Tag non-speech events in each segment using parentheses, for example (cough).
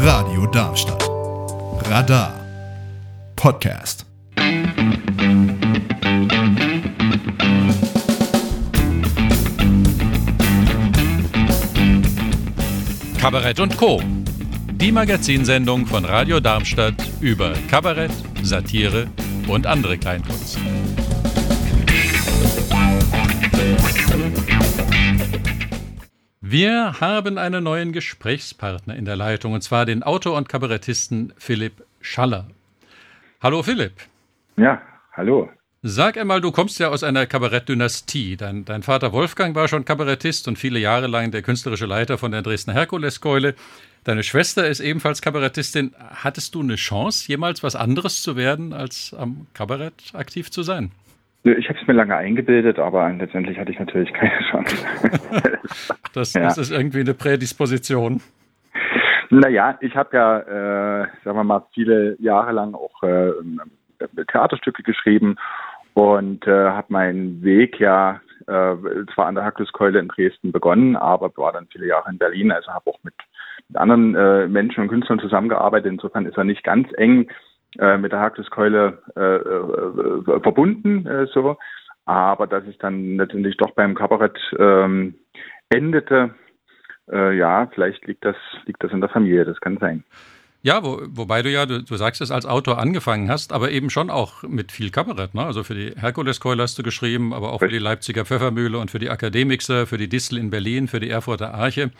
Radio Darmstadt. Radar. Podcast. Kabarett und Co. Die Magazinsendung von Radio Darmstadt über Kabarett, Satire und andere Kleinkunst. Wir haben einen neuen Gesprächspartner in der Leitung, und zwar den Autor und Kabarettisten Philipp Schaller. Hallo Philipp. Ja, hallo. Sag einmal, du kommst ja aus einer Kabarettdynastie. Dein, dein Vater Wolfgang war schon Kabarettist und viele Jahre lang der künstlerische Leiter von der Dresdner Herkuleskeule. Deine Schwester ist ebenfalls Kabarettistin. Hattest du eine Chance, jemals was anderes zu werden, als am Kabarett aktiv zu sein? Ich habe es mir lange eingebildet, aber letztendlich hatte ich natürlich keine (laughs) Chance. (laughs) das, ja. das ist irgendwie eine Prädisposition. Naja, ich habe ja, äh, sagen wir mal, viele Jahre lang auch äh, Theaterstücke geschrieben und äh, habe meinen Weg ja äh, zwar an der Hackluskeule in Dresden begonnen, aber war dann viele Jahre in Berlin, also habe auch mit, mit anderen äh, Menschen und Künstlern zusammengearbeitet. Insofern ist er nicht ganz eng äh, mit der Hackluskeule äh, äh, verbunden, äh, so. Aber dass es dann natürlich doch beim Kabarett ähm, endete, äh, ja, vielleicht liegt das, liegt das in der Familie, das kann sein. Ja, wo, wobei du ja, du, du, sagst es, als Autor angefangen hast, aber eben schon auch mit viel Kabarett. Ne? Also für die Herkuleskeule hast du geschrieben, aber auch für die Leipziger Pfeffermühle und für die Akademixer, für die Distel in Berlin, für die Erfurter Arche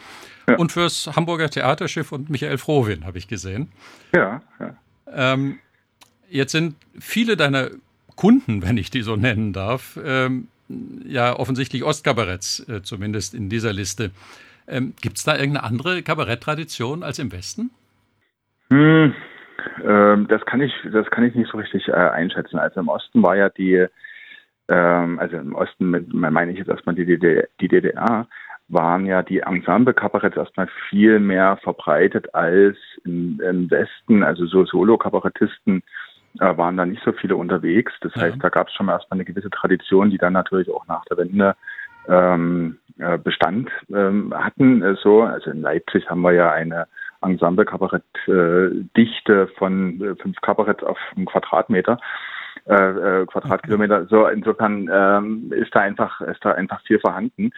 ja. und fürs Hamburger Theaterschiff und Michael Frohwin, habe ich gesehen. Ja, ja. Ähm, jetzt sind viele deiner Kunden, wenn ich die so nennen darf, ähm, ja offensichtlich Ostkabaretts, äh, zumindest in dieser Liste. Ähm, Gibt es da irgendeine andere Kabaretttradition als im Westen? Hm, ähm, das kann ich, das kann ich nicht so richtig äh, einschätzen. Also im Osten war ja die, ähm, also im Osten meine ich jetzt erstmal die, DDR, die DDR, waren ja die Ensemble-Kabaretts erstmal viel mehr verbreitet als im, im Westen. Also so Solo-Kabarettisten äh, waren da nicht so viele unterwegs. Das ja. heißt, da gab es schon mal erstmal eine gewisse Tradition, die dann natürlich auch nach der Wende ähm, äh, Bestand ähm, hatten. Äh, so, also in Leipzig haben wir ja eine Ensemble-Kabarett-Dichte äh, von äh, fünf Kabaretts auf einen Quadratmeter. Äh, äh, Quadratkilometer. So insofern ähm, ist da einfach ist da einfach viel vorhanden.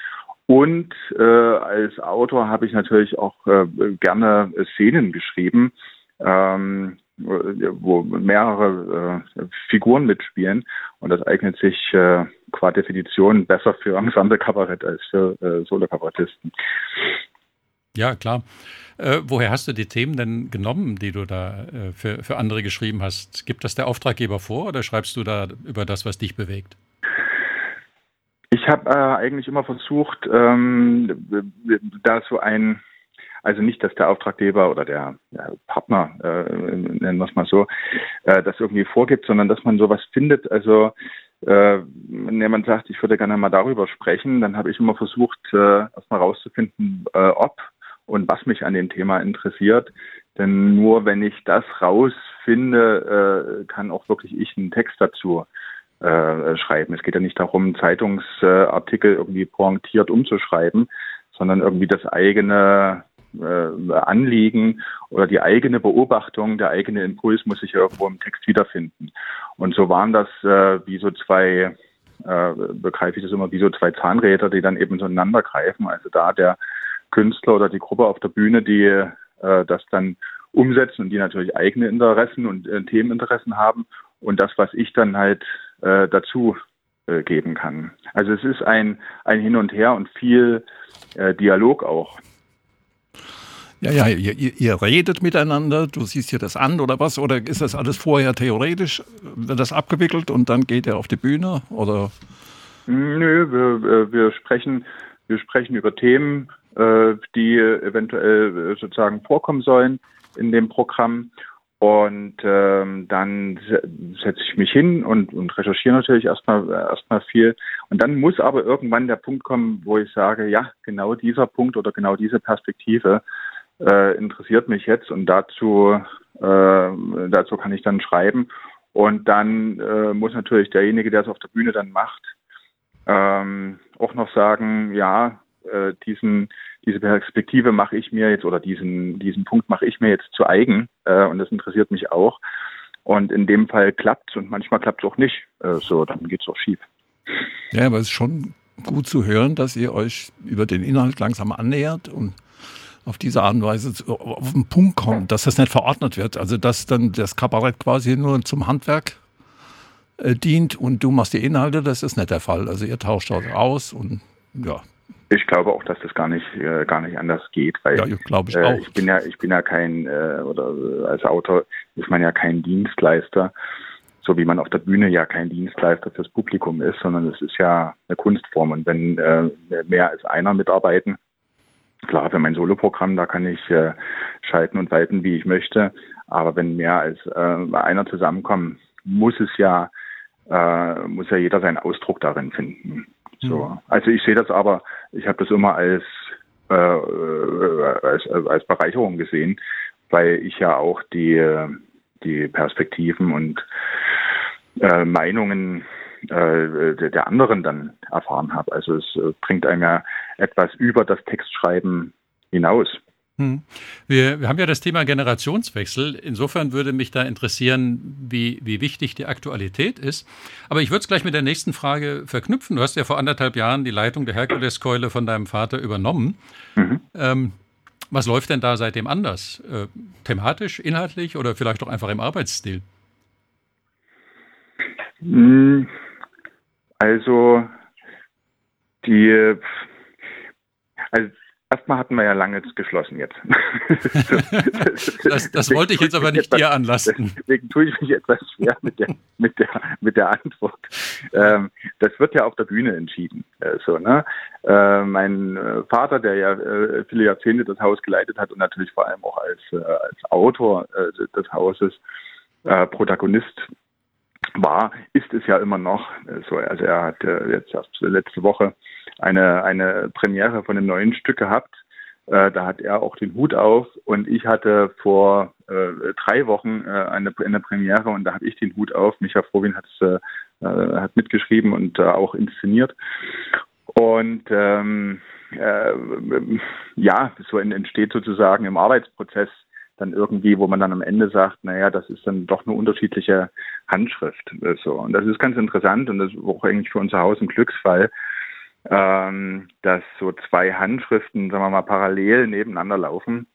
Und äh, als Autor habe ich natürlich auch äh, gerne Szenen geschrieben, ähm, wo mehrere äh, Figuren mitspielen. Und das eignet sich äh, qua Definition besser für Ensemble-Kabarett als für äh, Solo-Kabarettisten. Ja, klar. Äh, woher hast du die Themen denn genommen, die du da äh, für, für andere geschrieben hast? Gibt das der Auftraggeber vor oder schreibst du da über das, was dich bewegt? Ich habe äh, eigentlich immer versucht, ähm, da so ein, also nicht, dass der Auftraggeber oder der, der Partner, äh, nennen wir es mal so, äh, das irgendwie vorgibt, sondern dass man sowas findet. Also äh, wenn jemand sagt, ich würde gerne mal darüber sprechen, dann habe ich immer versucht, äh, erstmal rauszufinden, äh, ob und was mich an dem Thema interessiert. Denn nur wenn ich das rausfinde, äh, kann auch wirklich ich einen Text dazu äh, schreiben. Es geht ja nicht darum, Zeitungsartikel irgendwie pointiert umzuschreiben, sondern irgendwie das eigene äh, Anliegen oder die eigene Beobachtung, der eigene Impuls muss sich irgendwo im Text wiederfinden. Und so waren das äh, wie so zwei, äh, begreife ich das immer, wie so zwei Zahnräder, die dann eben so ineinander greifen. Also da der Künstler oder die Gruppe auf der Bühne, die äh, das dann umsetzen und die natürlich eigene Interessen und äh, Themeninteressen haben und das, was ich dann halt äh, dazu äh, geben kann. Also es ist ein, ein Hin und Her und viel äh, Dialog auch. Ja, ja, ihr, ihr, redet miteinander, du siehst dir das an oder was? Oder ist das alles vorher theoretisch? Wird das abgewickelt und dann geht er auf die Bühne? Oder? Nö, wir, wir sprechen, wir sprechen über Themen, äh, die eventuell äh, sozusagen vorkommen sollen in dem Programm. Und ähm, dann setze ich mich hin und, und recherchiere natürlich erstmal erstmal viel. Und dann muss aber irgendwann der Punkt kommen, wo ich sage, ja, genau dieser Punkt oder genau diese Perspektive äh, interessiert mich jetzt und dazu äh, dazu kann ich dann schreiben. Und dann äh, muss natürlich derjenige, der es auf der Bühne dann macht, ähm, auch noch sagen, ja, äh, diesen diese Perspektive mache ich mir jetzt oder diesen, diesen Punkt mache ich mir jetzt zu eigen äh, und das interessiert mich auch. Und in dem Fall klappt es und manchmal klappt es auch nicht. Äh, so, dann geht es auch schief. Ja, aber es ist schon gut zu hören, dass ihr euch über den Inhalt langsam annähert und auf diese Art und Weise auf den Punkt kommt, dass das nicht verordnet wird. Also dass dann das Kabarett quasi nur zum Handwerk äh, dient und du machst die Inhalte, das ist nicht der Fall. Also ihr tauscht das aus und ja. Ich glaube auch, dass das gar nicht äh, gar nicht anders geht, weil ja, glaube ich äh, ich bin ja ich bin ja kein äh, oder äh, als Autor ist man ja kein Dienstleister, so wie man auf der Bühne ja kein Dienstleister fürs Publikum ist, sondern es ist ja eine Kunstform. Und wenn äh, mehr als einer mitarbeiten, klar für mein Soloprogramm, da kann ich äh, schalten und walten, wie ich möchte, aber wenn mehr als äh, einer zusammenkommen, muss es ja äh, muss ja jeder seinen Ausdruck darin finden. So. Mhm. Also ich sehe das aber, ich habe das immer als, äh, als, als Bereicherung gesehen, weil ich ja auch die, die Perspektiven und äh, Meinungen äh, der anderen dann erfahren habe. Also es äh, bringt einem ja etwas über das Textschreiben hinaus. Hm. Wir, wir, haben ja das Thema Generationswechsel. Insofern würde mich da interessieren, wie, wie wichtig die Aktualität ist. Aber ich würde es gleich mit der nächsten Frage verknüpfen. Du hast ja vor anderthalb Jahren die Leitung der Herkuleskeule von deinem Vater übernommen. Mhm. Ähm, was läuft denn da seitdem anders? Äh, thematisch, inhaltlich oder vielleicht auch einfach im Arbeitsstil? Hm. Also die also Erstmal hatten wir ja lange geschlossen jetzt. (laughs) das, das wollte ich jetzt aber nicht dir anlassen. Deswegen tue ich mich etwas schwer mit der, mit der, mit der Antwort. Ähm, das wird ja auf der Bühne entschieden. Äh, so, ne? Äh, mein äh, Vater, der ja äh, viele Jahrzehnte das Haus geleitet hat und natürlich vor allem auch als, äh, als Autor äh, des Hauses Protagonist war, ist es ja immer noch so. Also er hat jetzt erst letzte Woche eine, eine Premiere von einem neuen Stück gehabt. Äh, da hat er auch den Hut auf und ich hatte vor äh, drei Wochen äh, eine, eine Premiere und da habe ich den Hut auf. Micha Frobin hat äh, hat mitgeschrieben und äh, auch inszeniert. Und ähm, äh, ja, so entsteht sozusagen im Arbeitsprozess dann irgendwie, wo man dann am Ende sagt, naja, das ist dann doch eine unterschiedliche Handschrift. So. Und das ist ganz interessant und das ist auch eigentlich für unser Haus ein Glücksfall, ähm, dass so zwei Handschriften, sagen wir mal, parallel nebeneinander laufen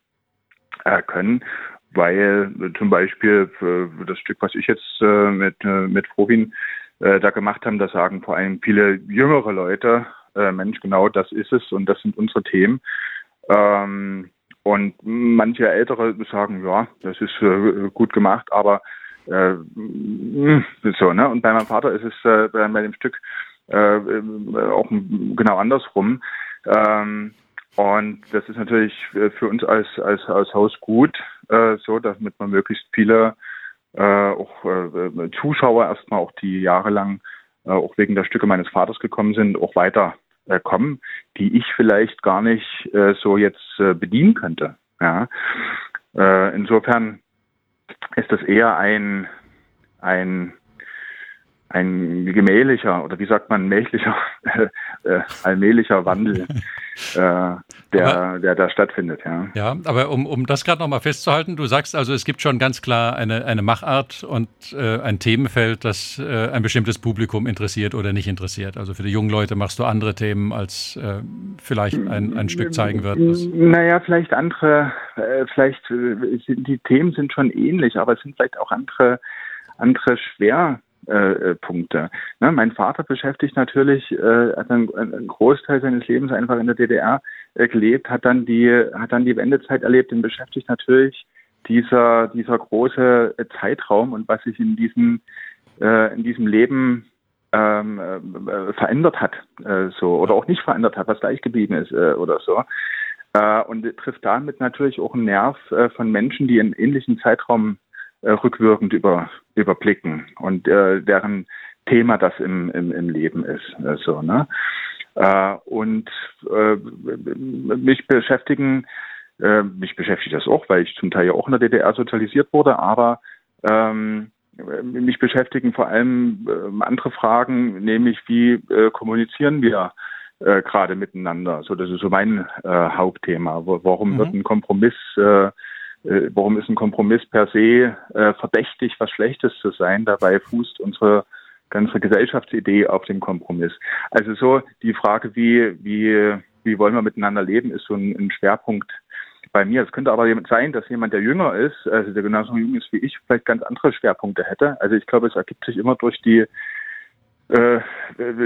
äh, können, weil äh, zum Beispiel für das Stück, was ich jetzt äh, mit, äh, mit Frobin äh, da gemacht haben, da sagen vor allem viele jüngere Leute, äh, Mensch, genau das ist es und das sind unsere Themen. Ähm, und manche Ältere sagen, ja, das ist äh, gut gemacht, aber äh, so, ne? Und bei meinem Vater ist es äh, bei, dem Stück äh, auch genau andersrum. Ähm, und das ist natürlich für uns als, als, als Haus gut, äh, so, damit man möglichst viele äh, auch äh, Zuschauer erstmal auch die jahrelang äh, auch wegen der Stücke meines Vaters gekommen sind, auch weiter äh, kommen, die ich vielleicht gar nicht äh, so jetzt äh, bedienen könnte. Ja. Äh, insofern ist das eher ein, ein ein gemählicher oder wie sagt man mählicher, (laughs) äh, allmählicher Wandel, (laughs) äh, der, aber, der da stattfindet. Ja, ja aber um, um das gerade nochmal festzuhalten, du sagst also, es gibt schon ganz klar eine, eine Machart und äh, ein Themenfeld, das äh, ein bestimmtes Publikum interessiert oder nicht interessiert. Also für die jungen Leute machst du andere Themen, als äh, vielleicht ein, ein Stück zeigen wird. Naja, vielleicht andere, äh, vielleicht sind die Themen sind schon ähnlich, aber es sind vielleicht auch andere andere schwer äh, äh, Punkte. Ne, mein Vater beschäftigt natürlich, äh, hat einen, einen Großteil seines Lebens einfach in der DDR äh, gelebt, hat dann die, hat dann die Wendezeit erlebt und beschäftigt natürlich dieser, dieser große äh, Zeitraum und was sich in diesem, in diesem Leben ähm, äh, verändert hat, so, oder auch nicht verändert hat, was gleich geblieben ist, oder so. Und trifft damit natürlich auch einen Nerv von Menschen, die einen ähnlichen Zeitraum äh, rückwirkend über, überblicken und äh, deren Thema das im, im, im Leben ist. Äh, so, ne? Äh, und äh, mich beschäftigen, äh, mich beschäftigt das auch, weil ich zum Teil ja auch in der DDR sozialisiert wurde, aber ähm, mich beschäftigen vor allem äh, andere Fragen, nämlich wie äh, kommunizieren wir äh, gerade miteinander. So, das ist so mein äh, Hauptthema. Warum mhm. wird ein Kompromiss, äh, äh, warum ist ein Kompromiss per se äh, verdächtig, was Schlechtes zu sein? Dabei fußt unsere ganze Gesellschaftsidee auf dem Kompromiss. Also so die Frage, wie, wie, wie wollen wir miteinander leben, ist so ein, ein Schwerpunkt bei mir. Es könnte aber sein, dass jemand, der jünger ist, also der genauso jung ist wie ich, vielleicht ganz andere Schwerpunkte hätte. Also ich glaube, es ergibt sich immer durch die äh,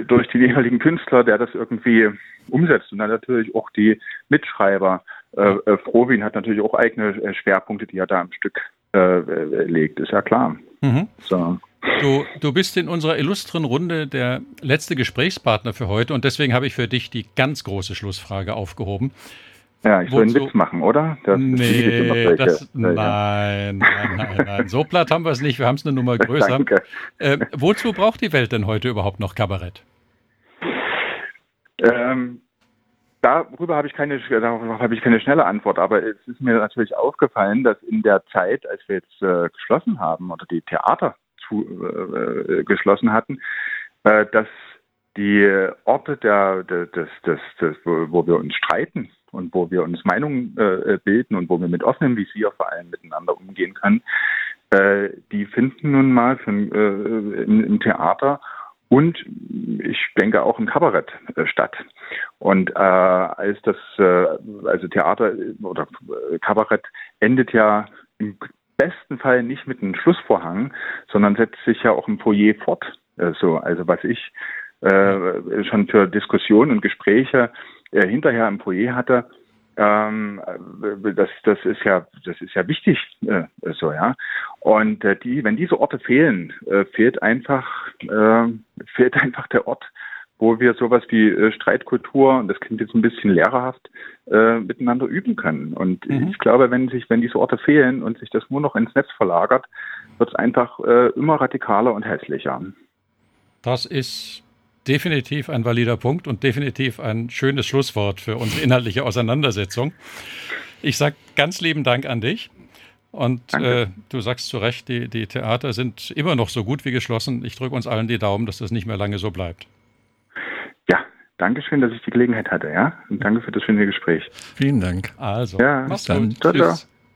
durch die jeweiligen Künstler, der das irgendwie umsetzt. Und dann natürlich auch die Mitschreiber. Äh, äh, Frohwin hat natürlich auch eigene äh, Schwerpunkte, die er da am Stück äh, legt, ist ja klar. Mhm. So. Du, du bist in unserer illustren Runde der letzte Gesprächspartner für heute und deswegen habe ich für dich die ganz große Schlussfrage aufgehoben. Ja, ich soll einen Witz machen, oder? Das nee, das, nein, nein, nein, nein. So platt haben wir es nicht. Wir haben es eine Nummer (laughs) größer. Danke. Äh, wozu braucht die Welt denn heute überhaupt noch Kabarett? Ähm, darüber habe ich keine, darauf habe ich keine schnelle Antwort. Aber es ist mir natürlich aufgefallen, dass in der Zeit, als wir jetzt äh, geschlossen haben oder die Theater zu, äh, äh geschlossen hatten, äh, dass die Orte der, der, des, des, des, wo wir uns streiten, und wo wir uns Meinungen äh, bilden und wo wir mit offenem Visier vor allem miteinander umgehen können, äh, die finden nun mal für, äh, im, im, Theater und ich denke auch im Kabarett äh, statt. Und äh, als das, äh, also Theater oder Kabarett endet ja im besten Fall nicht mit einem Schlussvorhang, sondern setzt sich ja auch im Foyer fort. so, also was ich schon für Diskussionen und Gespräche äh, hinterher im Foyer hatte, ähm, das, das ist ja, das ist ja wichtig, äh, so ja. Und äh, die, wenn diese Orte fehlen, äh, fehlt einfach, äh, fehlt (laughs) einfach der Ort, wo wir sowas wie äh, Streitkultur, und das klingt jetzt ein bisschen lehrerhaft, äh, miteinander üben können. Und mhm. ich glaube, wenn sich, wenn diese Orte fehlen und sich das nur noch ins Netz verlagert, wird es einfach äh, immer radikaler und hässlicher. Das ist definitiv ein valider Punkt und definitiv ein schönes Schlusswort für unsere inhaltliche Auseinandersetzung. Ich sage ganz lieben Dank an dich. Und äh, du sagst zu Recht, die, die Theater sind immer noch so gut wie geschlossen. Ich drücke uns allen die Daumen, dass das nicht mehr lange so bleibt. Ja, danke schön, dass ich die Gelegenheit hatte, ja. Und danke für das schöne Gespräch. Vielen Dank. Also, ja, mach's dann. Gut. Ciao, Tschüss. Ciao.